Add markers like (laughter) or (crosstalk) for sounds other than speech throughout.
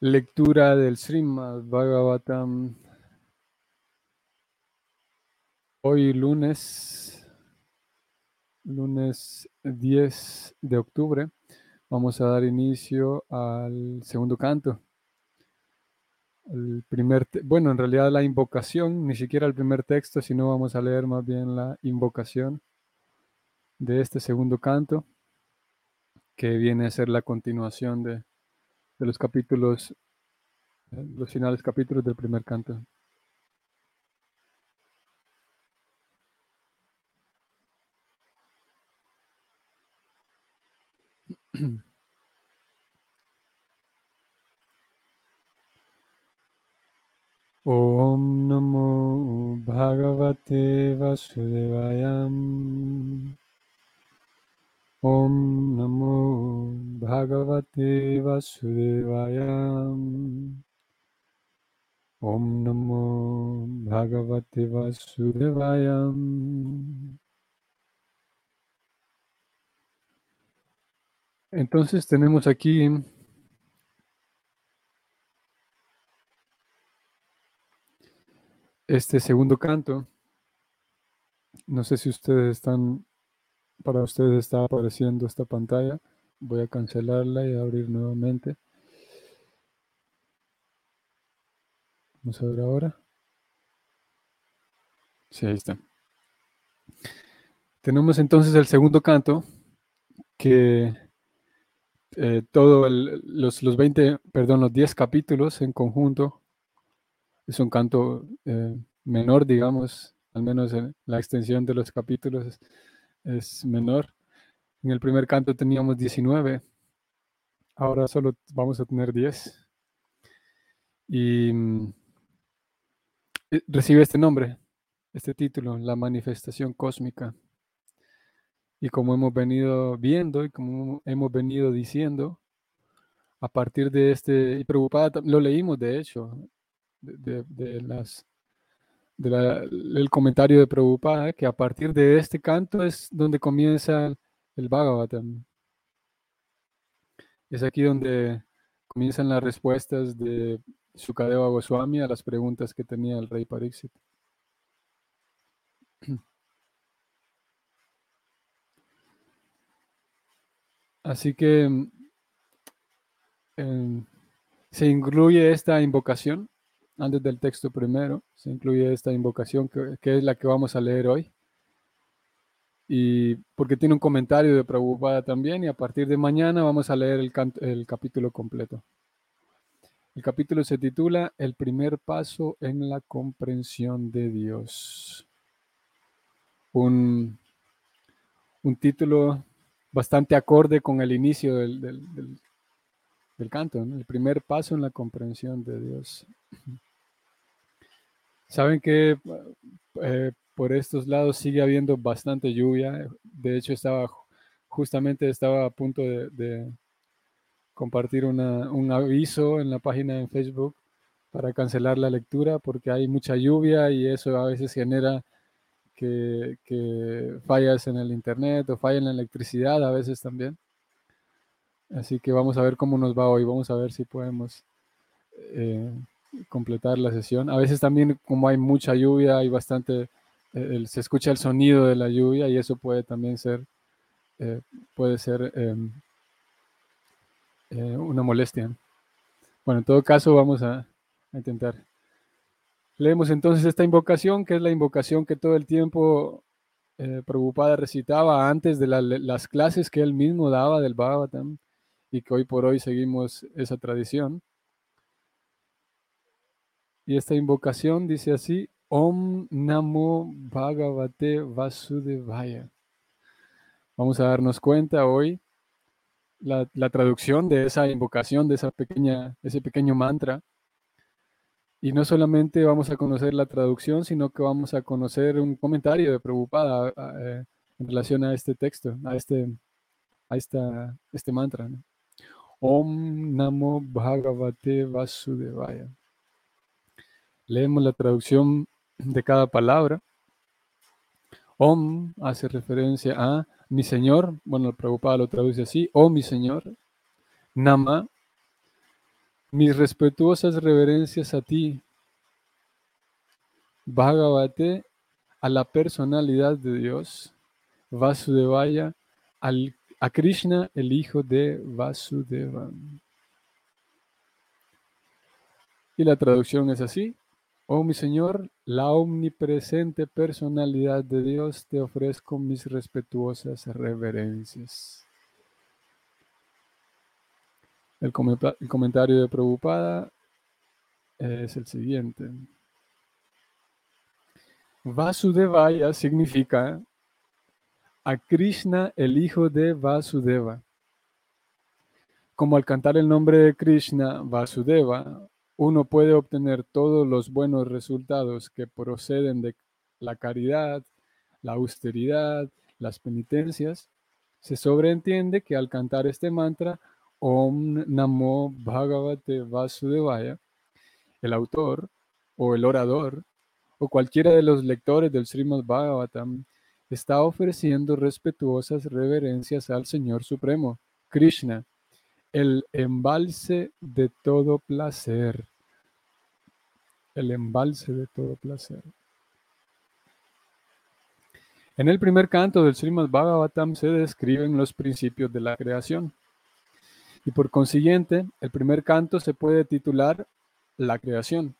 Lectura del Srimad Bhagavatam. Hoy lunes, lunes 10 de octubre, vamos a dar inicio al segundo canto. El primer, bueno, en realidad la invocación, ni siquiera el primer texto, sino vamos a leer más bien la invocación de este segundo canto, que viene a ser la continuación de, de los capítulos, eh, los finales capítulos del primer canto. (clears throat) Bhagavate Vasudevayam Namo Bhagavate Vasudevayam Om Namo Bhagavate Vasudevayam Entonces tenemos aquí este segundo canto. No sé si ustedes están, para ustedes está apareciendo esta pantalla. Voy a cancelarla y abrir nuevamente. Vamos a ver ahora. Sí, ahí está. Tenemos entonces el segundo canto que eh, todos los, los 20, perdón, los 10 capítulos en conjunto es un canto eh, menor, digamos, al menos en la extensión de los capítulos es, menor. En el primer canto teníamos 19, ahora solo vamos a tener 10. Y mm, eh, recibe este nombre, este título, La manifestación cósmica. Y como hemos venido viendo y como hemos venido diciendo, a partir de este, y preocupada, lo leímos de hecho, de, las del comentario de Prabhupada, que a partir de este canto es donde comienza el Bhagavatam. Es aquí donde comienzan las respuestas de Sukadeva Goswami a las preguntas que tenía el rey Pariksit. (clears throat) Así que em, se incluye esta invocación antes del texto primero, se incluye esta invocación que, es la que vamos a leer hoy. Y porque tiene un comentario de Prabhupada también, y a partir de mañana vamos a leer el, el capítulo completo. El capítulo se titula El primer paso en la comprensión de Dios. Un, un título bastante acorde con el inicio del, del, canto, el primer paso en la comprensión de Dios. Saben que eh, por estos lados sigue habiendo bastante lluvia. De hecho, estaba justamente estaba a punto de, compartir un aviso en la página en Facebook para cancelar la lectura porque hay mucha lluvia y eso a veces genera que, fallas en el internet o falla en la electricidad a veces también. Así que vamos a ver cómo nos va hoy. Vamos a ver si podemos eh, completar la sesión. A veces también como hay mucha lluvia, hay bastante, eh, se escucha el sonido de la lluvia y eso puede también ser, eh, puede ser em, eh, una molestia. Bueno, en todo caso vamos a, intentar. Leemos entonces esta invocación, que es la invocación que todo el tiempo preocupada recitaba antes de las clases que él mismo daba del Bhagavatam y que hoy por hoy seguimos esa tradición. Y esta invocación dice así, Om Namo Bhagavate Vasudevaya. Vamos a darnos cuenta hoy la, traducción de esa invocación, de esa pequeña, ese pequeño mantra. Y no solamente vamos a conocer la traducción, sino que vamos a conocer un comentario de Prabhupada eh, en relación a este texto, a este, a esta, este mantra. Om Namo Bhagavate Vasudevaya. Leemos la traducción de cada palabra. Om hace referencia a mi Señor. Bueno, el Prabhupada lo traduce así. Oh mi Señor. Nama Mis respetuosas reverencias a ti, Bhagavate, a la personalidad de Dios, Vasudevaya, a Krishna, el hijo de Vasudeva. Y la traducción es así. Oh mi Señor, la omnipresente personalidad de Dios, te ofrezco mis respetuosas reverencias. El, comentario de Prabhupada es el siguiente. Vasudevaya significa a Krishna, el hijo de Vasudeva. Como al cantar el nombre de Krishna, Vasudeva, uno puede obtener todos los buenos resultados que proceden de la caridad, la austeridad, las penitencias, se sobreentiende que al cantar este mantra, Om Namo Bhagavate Vasudevaya, el autor o el orador o cualquiera de los lectores del Srimad Bhagavatam está ofreciendo respetuosas reverencias al Señor Supremo, Krishna, el embalse de todo placer. El embalse de todo placer. En el primer canto del Srimad Bhagavatam se describen los principios de la creación. Y por consiguiente, el primer canto se puede titular La creación.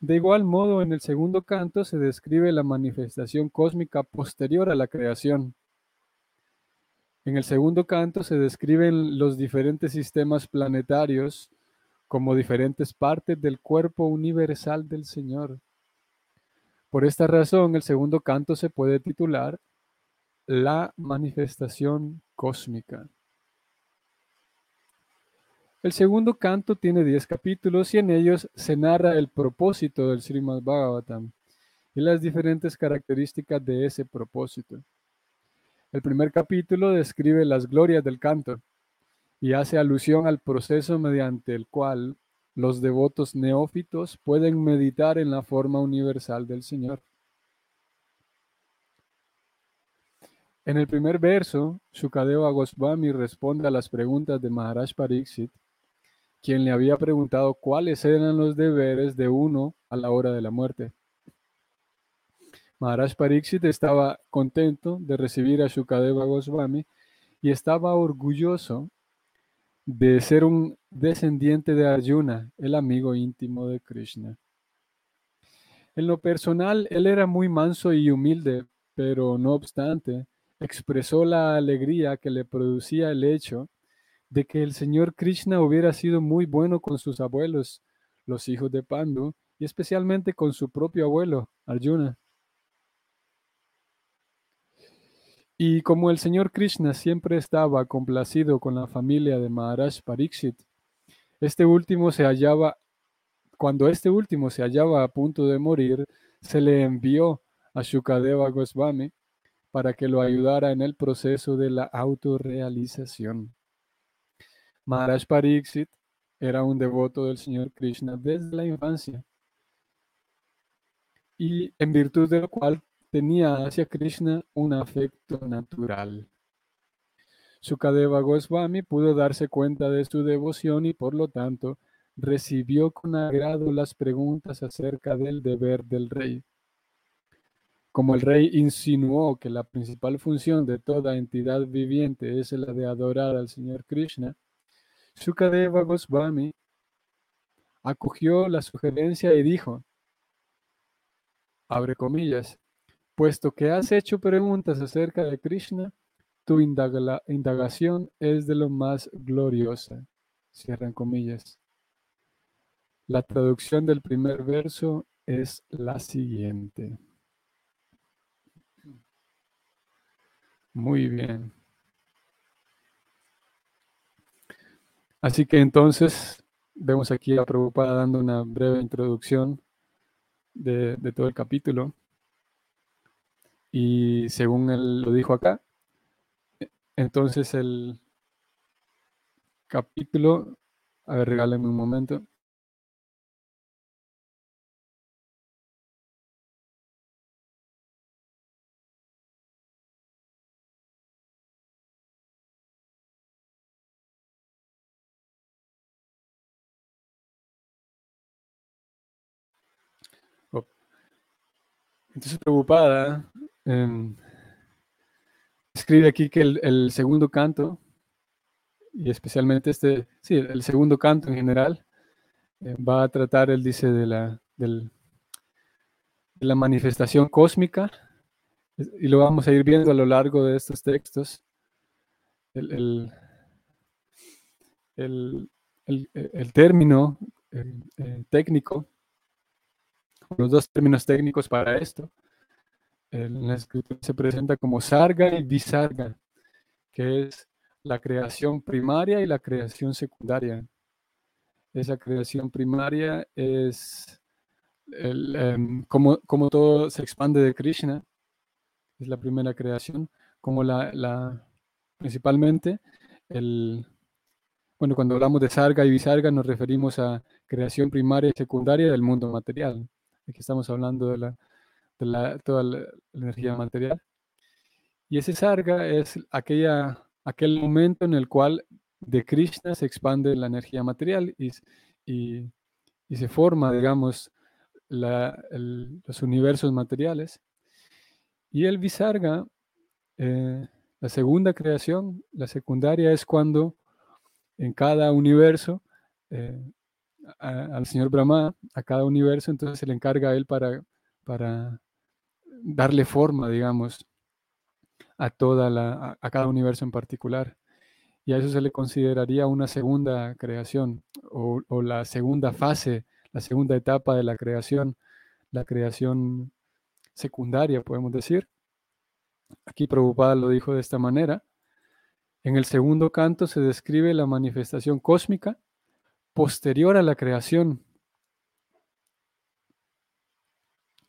De igual modo, en el segundo canto se describe la manifestación cósmica posterior a la creación. En el segundo canto se describen los diferentes sistemas planetarios como diferentes partes del cuerpo universal del Señor. Por esta razón, el segundo canto se puede titular La manifestación cósmica. El segundo canto tiene 10 capítulos y en ellos se narra el propósito del Srimad Bhagavatam y las diferentes características de ese propósito. El primer capítulo describe las glorias del canto y hace alusión al proceso mediante el cual los devotos neófitos pueden meditar en la forma universal del Señor. En el primer verso, Shukadeva Goswami responde a las preguntas de Maharaj Pariksit quien le había preguntado cuáles eran los deberes de uno a la hora de la muerte. Maharaj Pariksit estaba contento de recibir a Shukadeva Goswami y estaba orgulloso de ser un descendiente de Arjuna, el amigo íntimo de Krishna. En lo personal, él era muy manso y humilde, pero no obstante, expresó la alegría que le producía el hecho de que el señor Krishna hubiera sido muy bueno con sus abuelos, los hijos de Pandu, y especialmente con su propio abuelo, Arjuna. Y como el señor Krishna siempre estaba complacido con la familia de Maharaj Pariksit, este último se hallaba, cuando este último se hallaba a punto de morir, se le envió a Shukadeva Goswami para que lo ayudara en el proceso de la autorrealización. Maharaj Pariksit era un devoto del Señor Krishna desde la infancia y en virtud de lo cual tenía hacia Krishna un afecto natural. Sukadeva Goswami pudo darse cuenta de su devoción y por lo tanto recibió con agrado las preguntas acerca del deber del rey. Como el rey insinuó que la principal función de toda entidad viviente es la de adorar al Señor Krishna, Sukadeva Goswami acogió la sugerencia y dijo, abre comillas, puesto que has hecho preguntas acerca de Krishna, tu indagación es de lo más gloriosa. Cierran comillas. La traducción del primer verso es la siguiente. Muy bien. Así que entonces vemos aquí a Prabhupada dando una breve introducción de, todo el capítulo. Y según él lo dijo acá, e, entonces el capítulo, a ver, regálame un momento. Oh. Entonces preocupada, em, escribe aquí que el, segundo canto, y especialmente este, sí, el segundo canto en general, eh, va a tratar, él dice, de la, de la manifestación cósmica, y lo vamos a ir viendo a lo largo de estos textos. El, término técnico, los dos términos técnicos para esto, en la escritura se presenta como sarga y visarga, que es la creación primaria y la creación secundaria. Esa creación primaria es em, como, como, todo se expande de Krishna, es la primera creación, como la, la principalmente el, bueno, cuando hablamos de sarga y visarga nos referimos a creación primaria y secundaria del mundo material. Aquí estamos hablando de la de toda la, energía material. Y ese sarga es aquella, aquel momento en el cual de Krishna se expande la energía material y, y, se forma, digamos, los universos materiales. Y el Visarga, eh, la segunda creación, la secundaria, es cuando en cada universo, eh, al señor Brahma, a cada universo, entonces se le encarga a él para, para darle forma, digamos, a, toda la, a, cada universo en particular. Y a eso se le consideraría una segunda creación o, la segunda fase, la segunda etapa de la creación, la creación secundaria, podemos decir. Aquí Prabhupada lo dijo de esta manera. En el segundo canto se describe la manifestación cósmica posterior a la creación,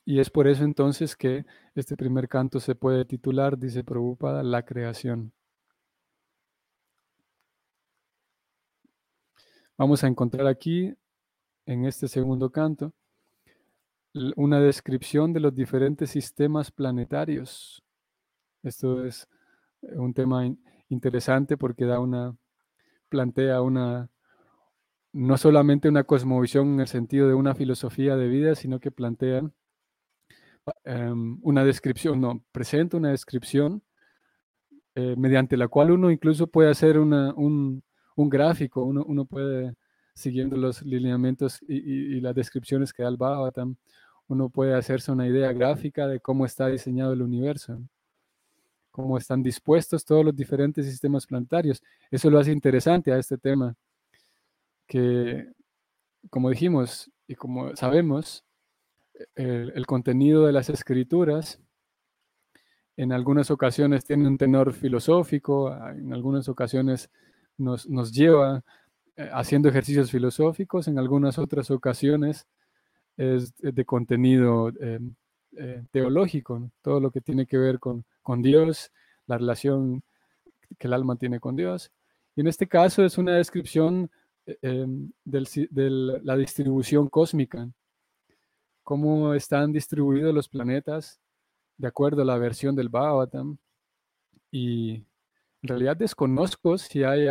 Y es por eso entonces que este primer canto se puede titular, dice Prabhupada, La creación. Vamos a encontrar aquí, en este segundo canto, una descripción de los diferentes sistemas planetarios. Esto es un tema interesante porque da una, plantea una, no solamente una cosmovisión en el sentido de una filosofía de vida, sino que plantea Em, una descripción, no, presenta una descripción eh, mediante la cual uno incluso puede hacer un, gráfico, uno, puede, siguiendo los lineamientos y, las descripciones que da el Bhagavatam, uno puede hacerse una idea gráfica de cómo está diseñado el universo, cómo están dispuestos todos los diferentes sistemas planetarios. Eso lo hace interesante a este tema, que como dijimos y como sabemos, el, contenido de las escrituras en algunas ocasiones tiene un tenor filosófico, en algunas ocasiones nos, lleva eh, haciendo ejercicios filosóficos, en algunas otras ocasiones es de contenido eh, eh, teológico, todo lo que tiene que ver con, con, Dios, la relación que el alma tiene con Dios. Y en este caso es una descripción de la distribución cósmica cómo están distribuidos los planetas de acuerdo a la versión del Bhagavatam. Y en realidad desconozco si hay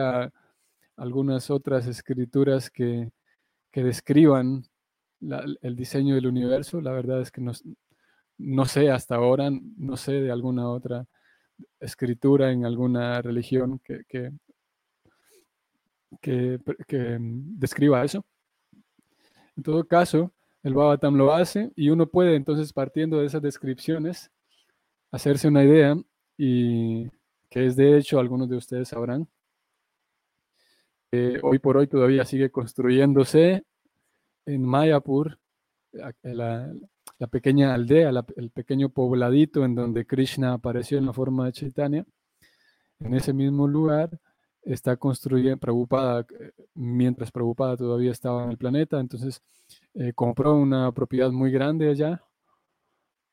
algunas otras escrituras que, describan el diseño del universo. La verdad es que no, no sé hasta ahora, no sé de alguna otra escritura en alguna religión que, que, que, describa eso. En todo caso, el Bhavatam lo hace y uno puede entonces partiendo de esas descripciones hacerse una idea y que es de hecho algunos de ustedes sabrán hoy por hoy todavía sigue construyéndose en Mayapur la, pequeña aldea, el pequeño pobladito en donde Krishna apareció en la forma de Chaitanya. En ese mismo lugar está construyendo, Prabhupada, eh, mientras Prabhupada todavía estaba en el planeta, entonces eh, compró una propiedad muy grande allá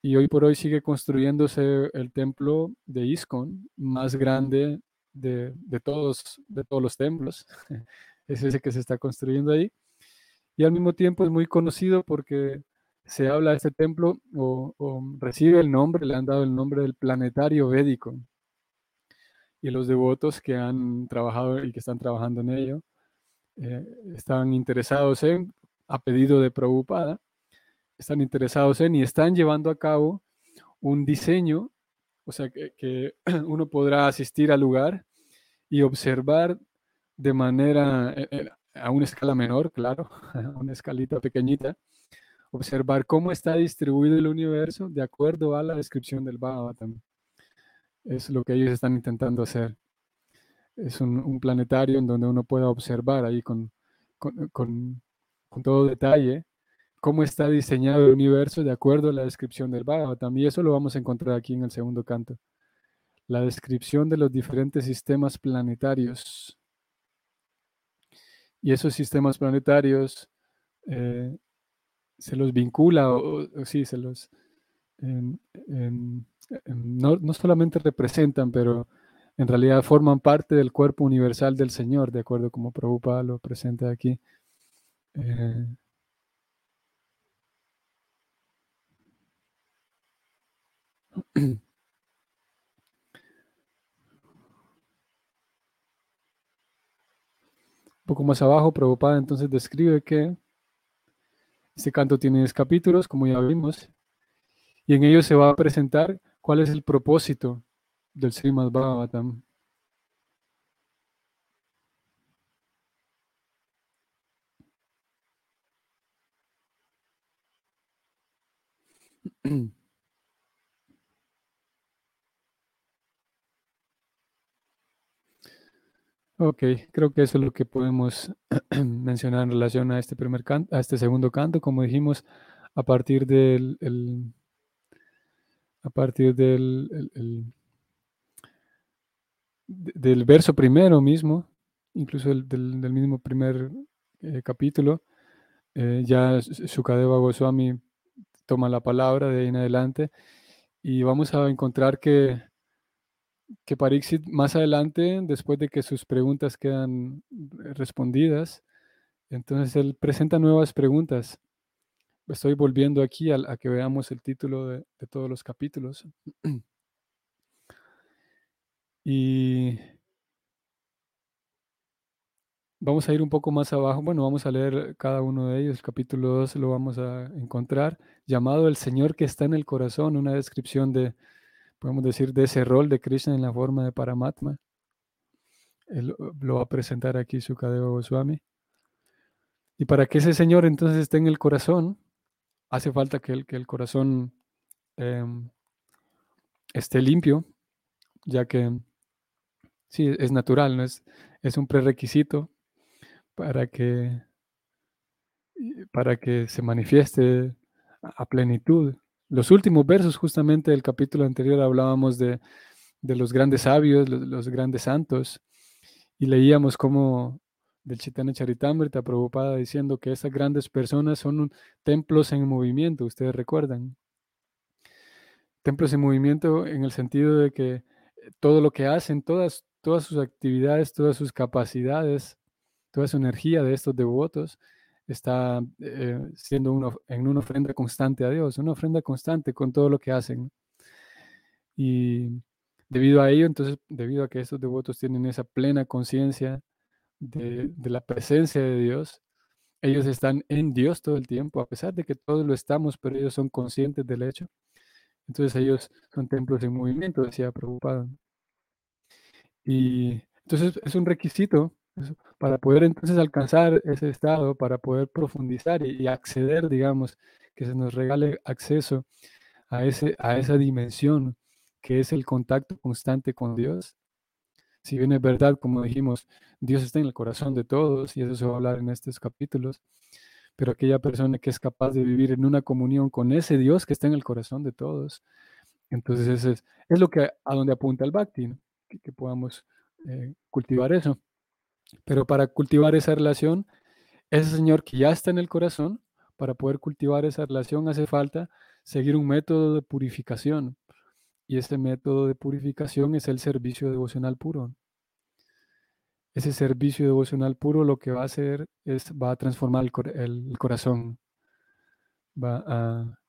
y hoy por hoy sigue construyéndose el templo de ISKCON, más grande de, todos, de todos los templos. (laughs) es ese que se está construyendo ahí. Y al mismo tiempo es muy conocido porque se habla de este templo o, recibe el nombre, le han dado el nombre del planetario védico. Y los devotos que han trabajado y que están trabajando en ello eh, están interesados en a pedido de Prabhupada, están interesados en y están llevando a cabo un diseño, o sea, que, (clears throat) uno podrá asistir al lugar y observar de manera, eh, eh, a una escala menor, claro, (laughs) a una escalita pequeñita, observar cómo está distribuido el universo de acuerdo a la descripción del Bhagavatam. Es lo que ellos están intentando hacer. Es un, planetario en donde uno pueda observar ahí con, con, todo detalle cómo está diseñado el universo de acuerdo a la descripción del Bhagavatam. Y eso lo vamos a encontrar aquí en el segundo canto. La descripción de los diferentes sistemas planetarios. Y esos sistemas planetarios eh, se los vincula, o, sí, se los, no, no, solamente representan, pero en realidad forman parte del cuerpo universal del Señor, de acuerdo como Prabhupada lo presenta aquí. Eh, un poco más abajo, Prabhupada entonces describe que este canto tiene 10 capítulos, como ya vimos, y en ellos se va a presentar cuál es el propósito del Srimad Bhagavatam. Ok, creo que eso es lo que podemos (clears throat) mencionar en relación a este primer canto, a este segundo canto, como dijimos, a partir del el, a partir del el, el, del verso primero mismo, incluso el, del, del, mismo primer eh, capítulo, eh, ya Sukadeva Goswami toma la palabra de ahí en adelante y vamos a encontrar que que Parixit más adelante, después de que sus preguntas quedan respondidas, entonces él presenta nuevas preguntas. Estoy volviendo aquí a, que veamos el título de, de todos los capítulos. (clears throat) y vamos a ir un poco más abajo. Bueno, vamos a leer cada uno de ellos. El capítulo 2 lo vamos a encontrar, llamado El Señor que está en el corazón, una descripción de, podemos decir, de ese rol de Krishna en la forma de Paramatma. Él lo va a presentar aquí Sukadeva Goswami. Y para que ese Señor entonces esté en el corazón, hace falta que el, que el corazón eh, esté limpio, ya que sí, es natural, ¿no? es, es un prerequisito para que, para que se manifieste a plenitud los últimos versos justamente del capítulo anterior hablábamos de, de los grandes sabios, los, grandes santos, y leíamos como del Chaitanya Charitamrita Prabhupada diciendo que esas grandes personas son un, templos en movimiento, ustedes recuerdan. Templos en movimiento en el sentido de que todo lo que hacen, todas, todas sus actividades, todas sus capacidades, toda su energía de estos devotos está eh, siendo en una ofrenda constante a Dios, una ofrenda constante con todo lo que hacen. Y debido a ello, entonces, debido a que estos devotos tienen esa plena conciencia de, de, la presencia de Dios, ellos están en Dios todo el tiempo, a pesar de que todos lo estamos, pero ellos son conscientes del hecho. Entonces ellos son templos en movimiento, decía Prabhupada. Y entonces es un requisito para poder entonces alcanzar ese estado, para poder profundizar y, acceder, digamos, que se nos regale acceso a, ese, a esa dimensión que es el contacto constante con Dios. Si bien es verdad, como dijimos, Dios está en el corazón de todos y eso se va a hablar en estos capítulos, pero aquella persona que es capaz de vivir en una comunión con ese Dios que está en el corazón de todos, entonces es, es lo que a donde apunta el Bhakti, que, podamos eh, cultivar eso. Pero para cultivar esa relación, ese Señor que ya está en el corazón, para poder cultivar esa relación hace falta seguir un método de purificación. Y ese método de purificación es el servicio devocional puro. Ese servicio devocional puro lo que va a hacer es, va a transformar el, corazón. Va a,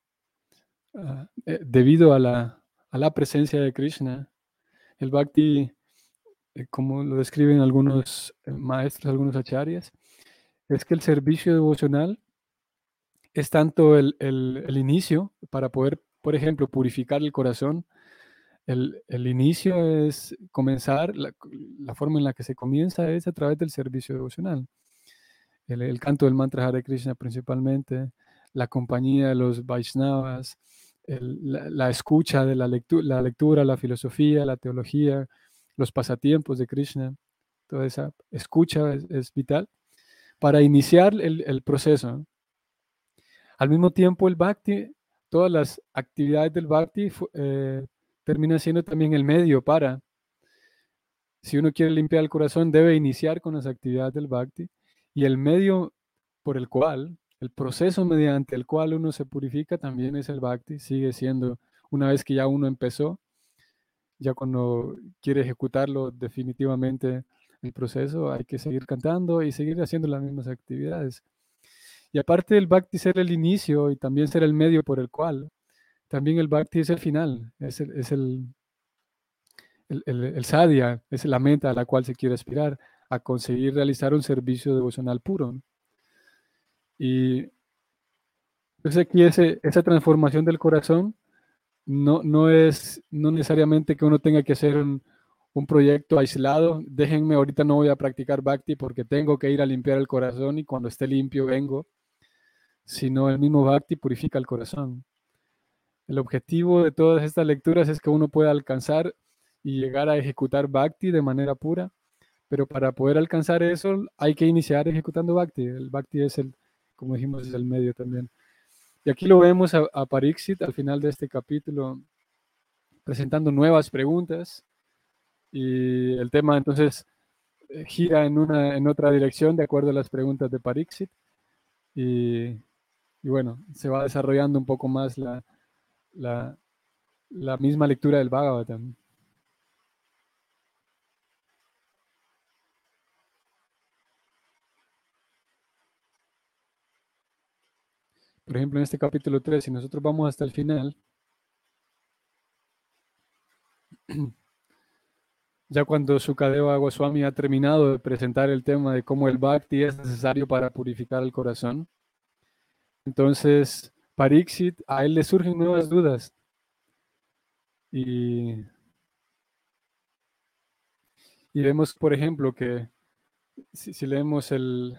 eh, debido a la, a la presencia de Krishna, el bhakti como lo describen algunos eh, maestros, algunos acharyas, es que el servicio devocional es tanto el, el, el inicio para poder por ejemplo, purificar el corazón, el, inicio es comenzar, la, forma en la que se comienza es a través del servicio devocional. El, canto del mantra Hare Krishna principalmente, la compañía de los Vaishnavas, la, escucha de la, la lectura, la filosofía, la teología, los pasatiempos de Krishna, toda esa escucha es, vital para iniciar el, proceso. Al mismo tiempo, el bhakti, todas las actividades del bhakti eh, terminan siendo también el medio para, si uno quiere limpiar el corazón, debe iniciar con las actividades del bhakti y el medio por el cual, el proceso mediante el cual uno se purifica también es el bhakti, sigue siendo, una vez que ya uno empezó, ya cuando quiere ejecutarlo definitivamente el proceso, hay que seguir cantando y seguir haciendo las mismas actividades. Y aparte del bhakti ser el inicio y también ser el medio por el cual, también el bhakti es el final, es el, es el, el, sadhya, es la meta a la cual se quiere aspirar, a conseguir realizar un servicio devocional puro. Y entonces aquí ese, esa transformación del corazón no, no es no necesariamente que uno tenga que hacer un, un proyecto aislado. Déjenme, ahorita no voy a practicar bhakti porque tengo que ir a limpiar el corazón y cuando esté limpio vengo. Sino el mismo bhakti purifica el corazón. El objetivo de todas estas lecturas es que uno pueda alcanzar y llegar a ejecutar bhakti de manera pura. Pero para poder alcanzar eso hay que iniciar ejecutando bhakti. El bhakti es el, como dijimos, es el medio también. Y aquí lo vemos a, a Pariksit al final de este capítulo presentando nuevas preguntas y el tema entonces eh, gira en, una, en otra dirección de acuerdo a las preguntas de Parixit. Y, y bueno, se va desarrollando un poco más la, la, la misma lectura del Bhagavatam. Por ejemplo, en este capítulo 3, si nosotros vamos hasta el final, (clears throat) Ya cuando Sukadeva Goswami ha terminado de presentar el tema de cómo el bhakti es necesario para purificar el corazón, entonces Pariksit, a él le surgen nuevas dudas. Y, y vemos, por ejemplo, que si, leemos el,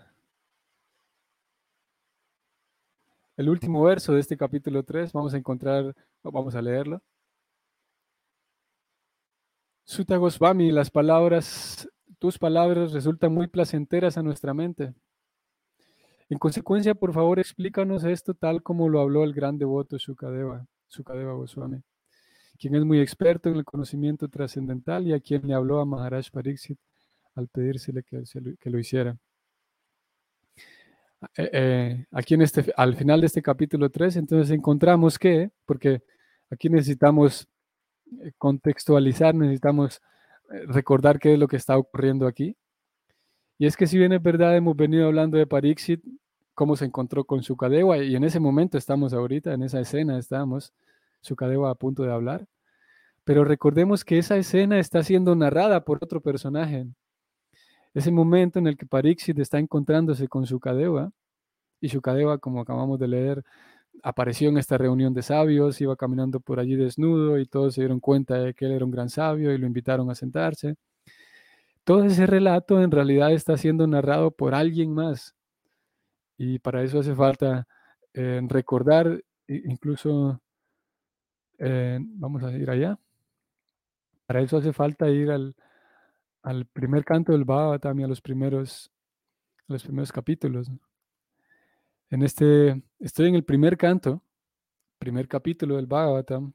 el último verso de este capítulo 3, vamos a encontrar, vamos a leerlo. Sutta Goswami, las palabras, tus palabras resultan muy placenteras a nuestra mente. En consecuencia, por favor, explícanos esto tal como lo habló el gran devoto Sukadeva, Sukadeva Goswami, quien es muy experto en el conocimiento trascendental y a quien le habló a Maharaj Pariksit al pedírsele que, que lo hiciera. Eh, eh, aquí en este, al final de este capítulo 3, entonces encontramos que, porque aquí necesitamos eh, contextualizar, necesitamos eh, recordar qué es lo que está ocurriendo aquí. Y es que si bien es verdad, hemos venido hablando de Parixit, cómo se encontró con Sukadeva, y en ese momento estamos ahorita, en esa escena estamos, Sukadeva a punto de hablar, pero recordemos que esa escena está siendo narrada por otro personaje. Ese momento en el que Parixit está encontrándose con Sukadeva, y Sukadeva, como acabamos de leer, apareció en esta reunión de sabios, iba caminando por allí desnudo y todos se dieron cuenta de que él era un gran sabio y lo invitaron a sentarse. Todo ese relato en realidad está siendo narrado por alguien más y para eso hace falta eh, recordar, incluso, eh, vamos a ir allá, para eso hace falta ir al, al primer canto del Bhagavatam y a los primeros, los primeros capítulos. En este, estoy en el primer canto, primer capítulo del Bhagavatam,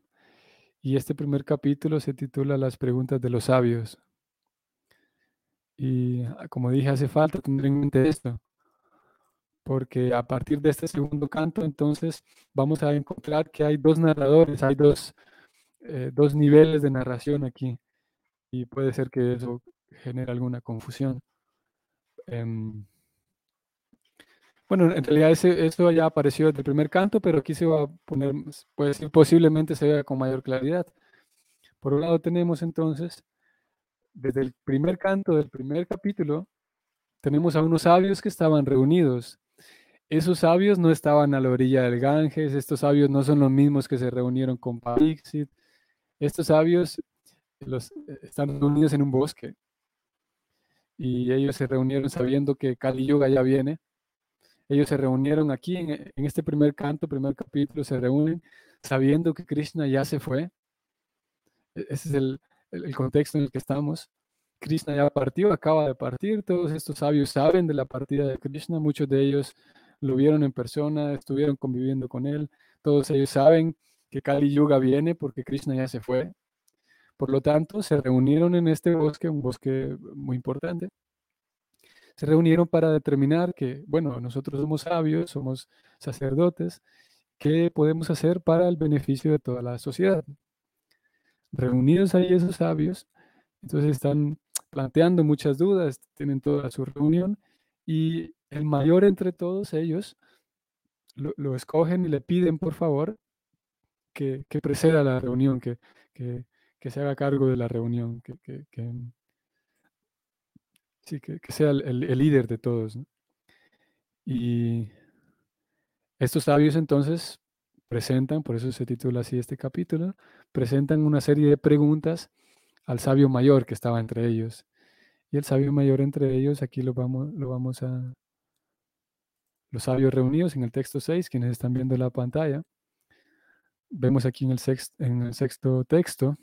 y este primer capítulo se titula Las preguntas de los sabios. Y ah, como dije, hace falta tener en mente esto, porque a partir de este segundo canto, entonces vamos a encontrar que hay dos narradores, hay dos, eh, dos niveles de narración aquí, y puede ser que eso genere alguna confusión. Em, bueno, en realidad ese, eso ya apareció desde el primer canto, pero aquí se va a poner, puede ser, posiblemente se vea con mayor claridad. Por un lado tenemos entonces, desde el primer canto del primer capítulo, tenemos a unos sabios que estaban reunidos esos sabios no estaban a la orilla del Ganges, estos sabios no son los mismos que se reunieron con Pariksit, estos sabios eh, están reunidos en un bosque y ellos se reunieron sabiendo que Kali Yuga ya viene. Ellos se reunieron aquí en, en este primer canto, primer capítulo, se reúnen sabiendo que Krishna ya se fue. E-, ese es el, el contexto en el que estamos. Krishna ya partió, acaba de partir. Todos estos sabios saben de la partida de Krishna. Muchos de ellos lo vieron en persona, estuvieron conviviendo con él. Todos ellos saben que Kali Yuga viene porque Krishna ya se fue. Por lo tanto, se reunieron en este bosque, un bosque muy importante. Se reunieron para determinar que, bueno, nosotros somos sabios, somos sacerdotes, ¿qué podemos hacer para el beneficio de toda la sociedad? Reunidos ahí esos sabios, entonces están planteando muchas dudas, tienen toda su reunión y el mayor entre todos ellos lo, escogen y le piden por favor que, que preceda la reunión, que, que, que, se haga cargo de la reunión, que, sí, que, sea el, el, líder de todos. Y estos sabios entonces presentan, por eso se titula así este capítulo, presentan una serie de preguntas al sabio mayor que estaba entre ellos. Y el sabio mayor entre ellos, aquí lo vamos, lo vamos a... Los sabios reunidos en el texto 6, quienes están viendo la pantalla. Vemos aquí en el, sexto, en el sexto texto.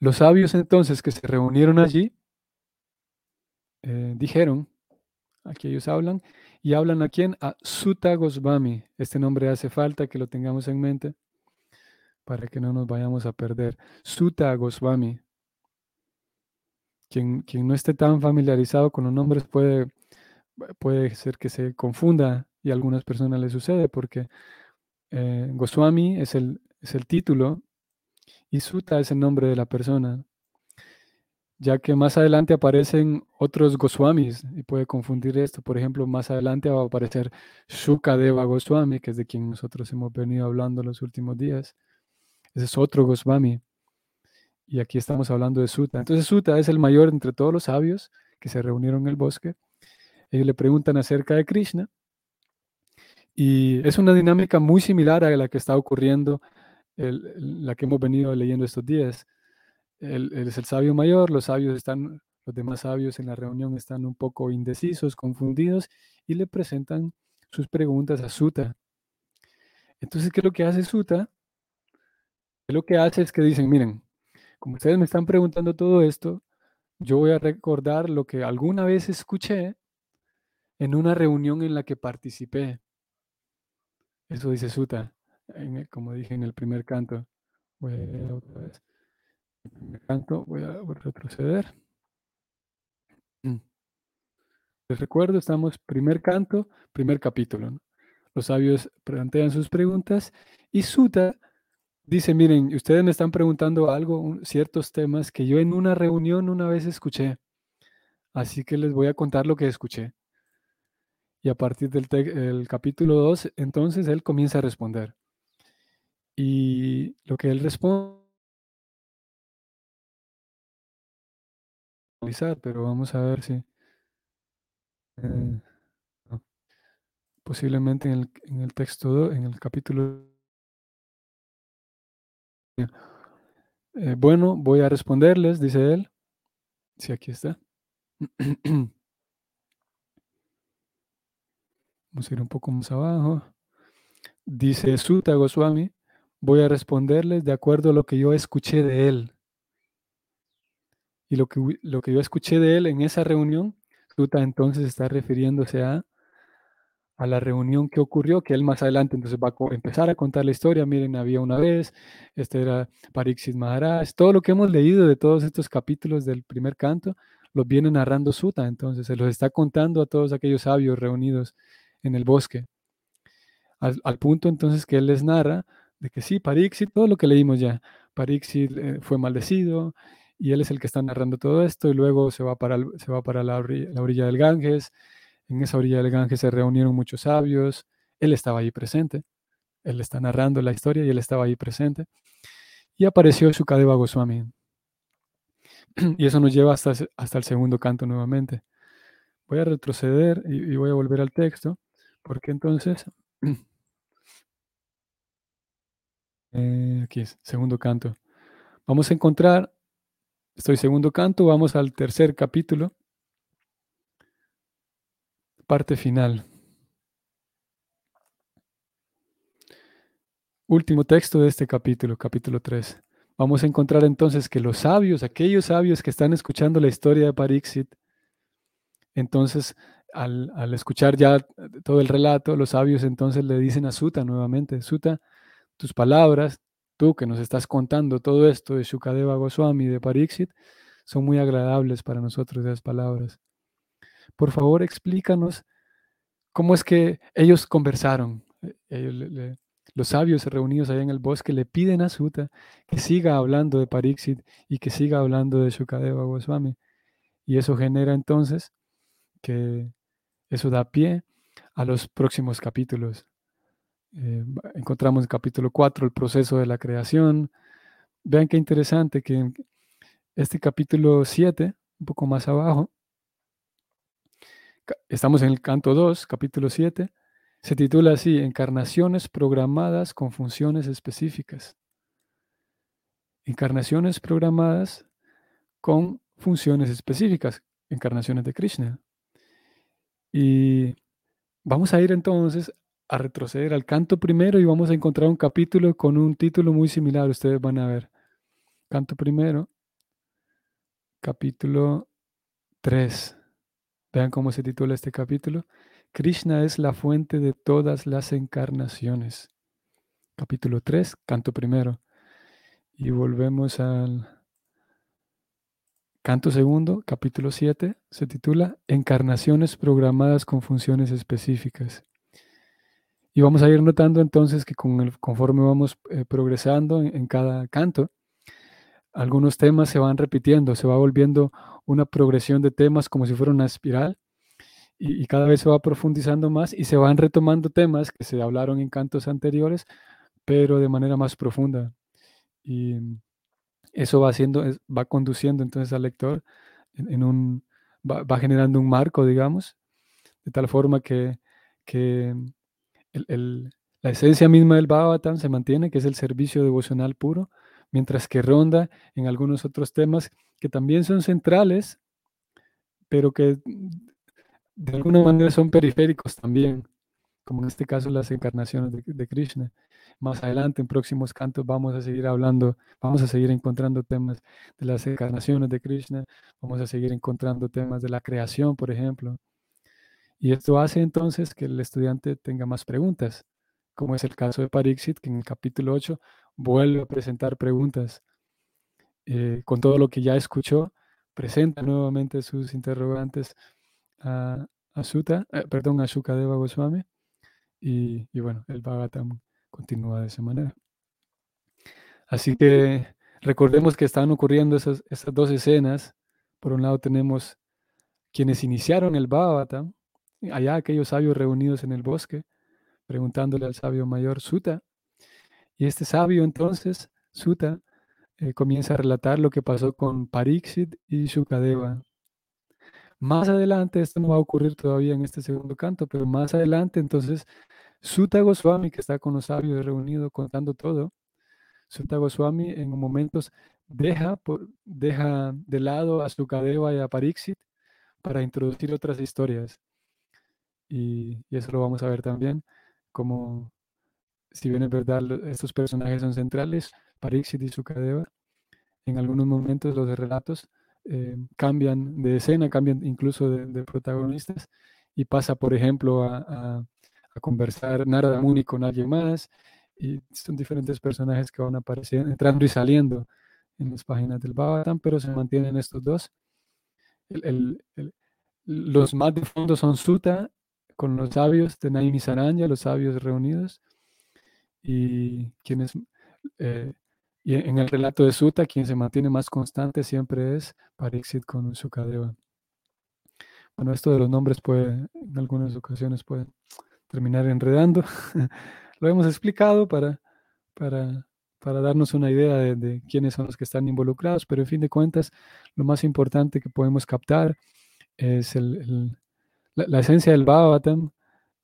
Los sabios entonces que se reunieron allí eh, dijeron, aquí ellos hablan, y hablan a quién? A Sutta Goswami. Este nombre hace falta que lo tengamos en mente para que no nos vayamos a perder. Sutta Goswami. Quien, quien no esté tan familiarizado con los nombres puede, puede ser que se confunda y a algunas personas le sucede porque eh, Goswami es el, es el título y Sutta es el nombre de la persona, ya que más adelante aparecen otros Goswamis y puede confundir esto. Por ejemplo, más adelante va a aparecer Shukadeva Goswami, que es de quien nosotros hemos venido hablando los últimos días. Ese es otro Goswami. Y aquí estamos hablando de Suta. Entonces Suta es el mayor entre todos los sabios que se reunieron en el bosque. Ellos le preguntan acerca de Krishna. Y es una dinámica muy similar a la que está ocurriendo, la que hemos venido leyendo estos días. Él, es el sabio mayor, los sabios están, los demás sabios en la reunión están un poco indecisos, confundidos, y le presentan sus preguntas a Suta. Entonces, ¿qué es lo que hace Suta? lo que hace es que dicen, miren, como ustedes me están preguntando todo esto, yo voy a recordar lo que alguna vez escuché en una reunión en la que participé. Eso dice Suta, como dije en el primer canto. Voy a. El canto, voy a, retroceder. Les recuerdo, estamos primer canto, primer capítulo. Los sabios plantean sus preguntas y Suta Dice, miren, ustedes me están preguntando algo, ciertos temas que yo en una reunión una vez escuché. Así que les voy a contar lo que escuché. Y a partir del capítulo 2, entonces él comienza a responder. Y lo que él responde, pero vamos a ver si... Eh, posiblemente en el, en el texto, 2, en el capítulo eh, bueno, voy a responderles, dice él. Sí, aquí está. (clears throat) Vamos a ir un poco más abajo. Dice Sutta Goswami, voy a responderles de acuerdo a lo que yo escuché de él. Y lo que, lo que yo escuché de él en esa reunión, Sutta entonces está refiriéndose a a la reunión que ocurrió, que él más adelante entonces va a empezar a contar la historia. Miren, había una vez, este era Pariksit Maharaj, todo lo que hemos leído de todos estos capítulos del primer canto, los viene narrando Suta, entonces se los está contando a todos aquellos sabios reunidos en el bosque. Al, punto entonces que él les narra de que sí, Pariksit, todo lo que leímos ya, Pariksit eh, fue maldecido y él es el que está narrando todo esto y luego se va para, se va para la, la orilla del Ganges en esa orilla del Ganges se reunieron muchos sabios. Él estaba ahí presente. Él está narrando la historia y él estaba ahí presente. Y apareció Sukadeva Goswami. (clears throat) Y eso nos lleva hasta, hasta el segundo canto nuevamente. voy a retroceder y, voy a volver al texto, porque entonces, (clears throat) eh, aquí es, segundo canto. Vamos a encontrar, estoy segundo canto, vamos al tercer capítulo, parte final. Último texto de este capítulo, capítulo 3. Vamos a encontrar entonces que los sabios, aquellos sabios que están escuchando la historia de Parixit, entonces al, escuchar ya todo el relato, los sabios entonces le dicen a Suta nuevamente, Suta, tus palabras, tú que nos estás contando todo esto de Shukadeva Goswami, de Parixit, son muy agradables para nosotros esas palabras. Por favor, explícanos cómo es que ellos conversaron. Eh, los sabios reunidos allá en el bosque le piden a Suta que siga hablando de Pariksit y que siga hablando de Shukadeva Goswami. Y eso genera entonces que eso da pie a los próximos capítulos. Eh, encontramos en capítulo 4 el proceso de la creación. Vean qué interesante que en este capítulo 7, un poco más abajo, estamos en el canto 2, capítulo 7, se titula así, Encarnaciones programadas con funciones específicas. Encarnaciones programadas con funciones específicas, encarnaciones de Krishna. Y vamos a ir entonces a retroceder al canto primero y vamos a encontrar un capítulo con un título muy similar, ustedes van a ver. Canto primero, capítulo 3. Vean cómo se titula este capítulo. Krishna es la fuente de todas las encarnaciones. Capítulo 3, canto primero. Y volvemos al canto segundo, capítulo 7, se titula Encarnaciones programadas con funciones específicas. Y vamos a ir notando entonces que con el, conforme vamos eh, progresando en, cada canto, algunos temas se van repitiendo, se va volviendo una progresión de temas como si fuera una espiral y, cada vez se va profundizando más y se van retomando temas que se hablaron en cantos anteriores, pero de manera más profunda. Y eso va haciendo, va conduciendo entonces al lector en, un, va, generando un marco, digamos, de tal forma que, que la esencia misma del Bhagavatam se mantiene, que es el servicio devocional puro, mientras que ronda en algunos otros temas que también son centrales, pero que de alguna manera son periféricos también, como en este caso las encarnaciones de, Krishna. Más adelante, en próximos cantos, vamos a seguir hablando, vamos a seguir encontrando temas de las encarnaciones de Krishna, vamos a seguir encontrando temas de la creación, por ejemplo. Y esto hace entonces que el estudiante tenga más preguntas, como es el caso de Pariksit, que en el capítulo 8 vuelve a presentar preguntas. Eh, con todo lo que ya escuchó, presenta nuevamente sus interrogantes a, a Sutta, eh, perdón, a Shukadeva Goswami. Y, y, bueno, el Bhagavatam continúa de esa manera. Así que recordemos que están ocurriendo esas, esas dos escenas. Por un lado tenemos quienes iniciaron el Bhagavatam, allá aquellos sabios reunidos en el bosque, preguntándole al sabio mayor Sutta. Y este sabio entonces, Sutta, eh, comienza a relatar lo que pasó con Pariksit y Shukadeva. Más adelante, esto no va a ocurrir todavía en este segundo canto, pero más adelante, entonces, Sutta Goswami, que está con los sabios reunidos contando todo, Sutta Goswami en momentos deja, deja de lado a Sukadeva y a Pariksit para introducir otras historias. Y, eso lo vamos a ver también, como si bien es verdad, estos personajes son centrales, Pariksit y Sukadeva, en algunos momentos los relatos eh, cambian de escena, cambian incluso de, protagonistas y pasa, por ejemplo, a, conversar Narada Muni con alguien más y son diferentes personajes que van apareciendo, entrando y saliendo en las páginas del Bhagavatam, pero se mantienen estos dos. los más de fondo son Sutta con los sabios de Naimi Saranya, los sabios reunidos, y quienes eh, y en el relato de Sutta, quien se mantiene más constante siempre es Pariksit con Sukadeva. Bueno, esto de los nombres puede, en algunas ocasiones puede terminar enredando. (laughs) Lo hemos explicado para, para, para darnos una idea de, quiénes son los que están involucrados, pero en fin de cuentas, lo más importante que podemos captar es el, la, esencia del Bhagavatam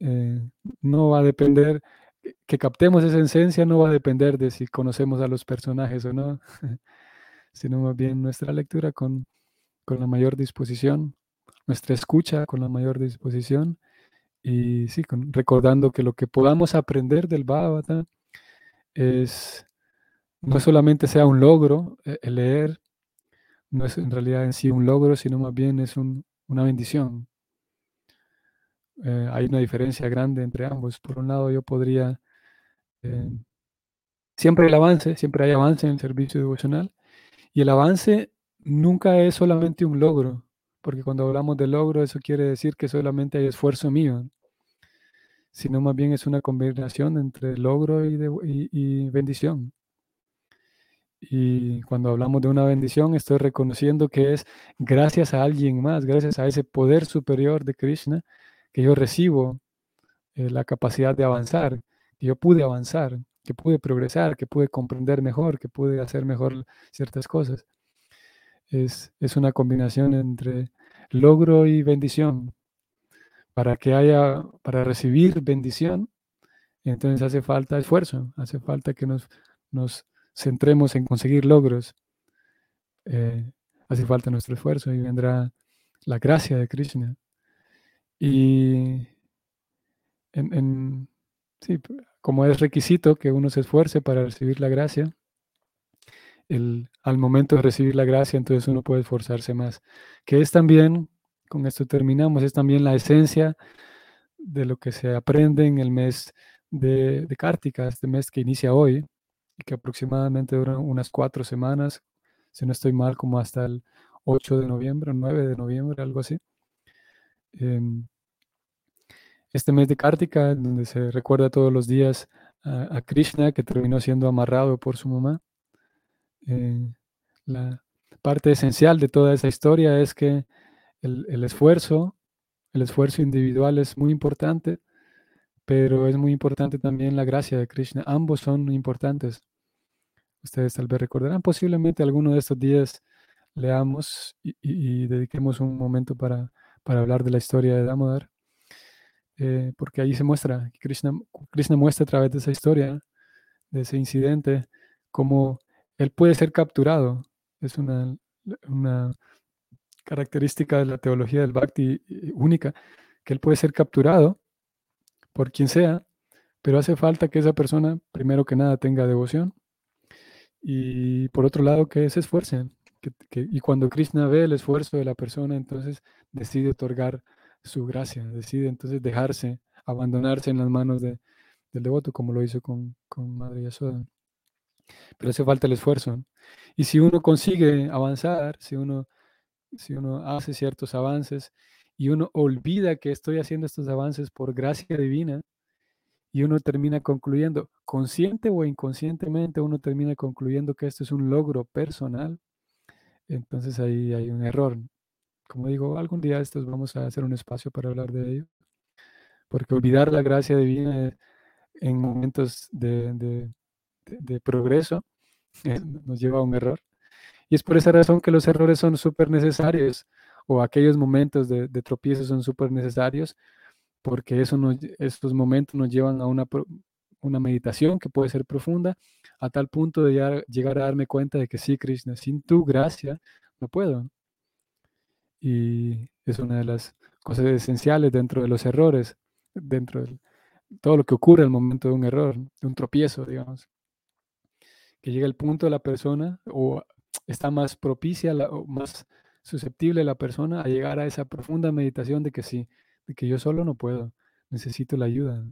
eh, no va a depender, que captemos esa esencia no va a depender de si conocemos a los personajes o no, (laughs) sino más bien nuestra lectura con, con la mayor disposición, nuestra escucha con la mayor disposición y sí, recordando que lo que podamos aprender del Bhagavatam es no solamente sea un logro eh, el leer, no es en realidad en sí un logro, sino más bien es una bendición. Eh, hay una diferencia grande entre ambos. Por un lado, yo podría... Eh, siempre el avance, siempre hay avance en el servicio devocional, y el avance nunca es solamente un logro, porque cuando hablamos de logro, eso quiere decir que solamente hay esfuerzo mío, sino más bien es una combinación entre logro y, bendición. Y cuando hablamos de una bendición, estoy reconociendo que es gracias a alguien más, gracias a ese poder superior de Krishna, que yo recibo eh, la capacidad de avanzar, que yo pude avanzar, que pude progresar, que pude comprender mejor, que pude hacer mejor ciertas cosas. Es, es una combinación entre logro y bendición. Para que haya, para recibir bendición, entonces hace falta esfuerzo, hace falta que nos, nos centremos en conseguir logros. Eh, hace falta nuestro esfuerzo y vendrá la gracia de Krishna. Y en, sí, como es requisito que uno se esfuerce para recibir la gracia, el, al momento de recibir la gracia, entonces uno puede esforzarse más. Que es también, con esto terminamos, es también la esencia de lo que se aprende en el mes de, de este mes que inicia hoy, y que aproximadamente dura unas cuatro semanas, si no estoy mal, como hasta el 8 de noviembre, 9 de noviembre, algo así. Em, este mes de Kartika, donde se recuerda todos los días a, Krishna, que terminó siendo amarrado por su mamá. Eh, la parte esencial de toda esa historia es que el, esfuerzo, el esfuerzo individual es muy importante, pero es muy importante también la gracia de Krishna. Ambos son importantes. Ustedes tal vez recordarán, posiblemente alguno de estos días leamos y, dediquemos un momento para, para hablar de la historia de Damodar. Eh, porque ahí se muestra, Krishna, Krishna muestra a través de esa historia, de ese incidente, cómo él puede ser capturado. Es una, una característica de la teología del Bhakti eh, única, que él puede ser capturado por quien sea, pero hace falta que esa persona, primero que nada, tenga devoción y por otro lado, que se esfuercen. y cuando Krishna ve el esfuerzo de la persona, entonces decide otorgar su gracia, decide entonces dejarse, abandonarse en las manos del devoto, como lo hizo con, con Madre Yasoda. Pero hace falta el esfuerzo. Y si uno consigue avanzar, si uno, si uno hace ciertos avances y uno olvida que estoy haciendo estos avances por gracia divina, y uno termina concluyendo, consciente o inconscientemente, uno termina concluyendo que esto es un logro personal, entonces ahí hay un error como digo, algún día estos vamos a hacer un espacio para hablar de ello, porque olvidar la gracia divina en momentos de, progreso eh, nos lleva a un error. Y es por esa razón que los errores son súper necesarios, o aquellos momentos de, tropiezo son súper necesarios, porque eso estos momentos nos llevan a una, una meditación que puede ser profunda, a tal punto de llegar a darme cuenta de que sí, Krishna, sin tu gracia no puedo. Y es una de las cosas esenciales dentro de los errores, dentro de todo lo que ocurre al momento de un error, de un tropiezo, digamos. Que llega el punto de la persona o está más propicia o más susceptible la persona a llegar a esa profunda meditación de que sí, de que yo solo no puedo, necesito la ayuda.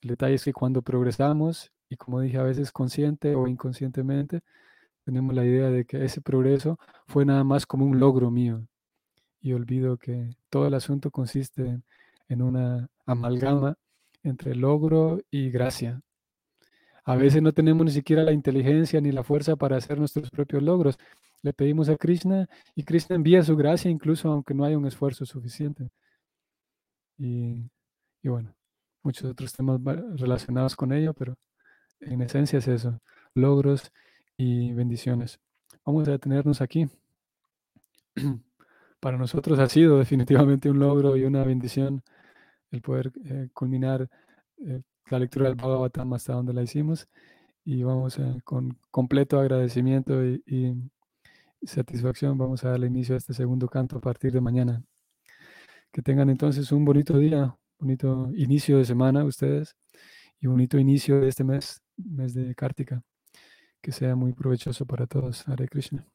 El detalle es que cuando progresamos, y como dije a veces consciente o inconscientemente, tenemos la idea de que ese progreso fue nada más como un logro mío, y olvido que todo el asunto consiste en una amalgama entre logro y gracia. A veces no tenemos ni siquiera la inteligencia ni la fuerza para hacer nuestros propios logros. Le pedimos a Krishna y Krishna envía su gracia incluso aunque no haya un esfuerzo suficiente. Y, y bueno, muchos otros temas relacionados con ello, pero en esencia es eso, logros y bendiciones. Vamos a detenernos aquí. (clears throat) para nosotros ha sido definitivamente un logro y una bendición el poder eh, culminar eh, la lectura del Bhagavatam hasta donde la hicimos y vamos con completo agradecimiento y, satisfacción vamos a darle inicio a este segundo canto a partir de mañana. Que tengan entonces un bonito día, bonito inicio de semana ustedes y bonito inicio de este mes, mes de Kartika. Que sea muy provechoso para todos. Hare Krishna.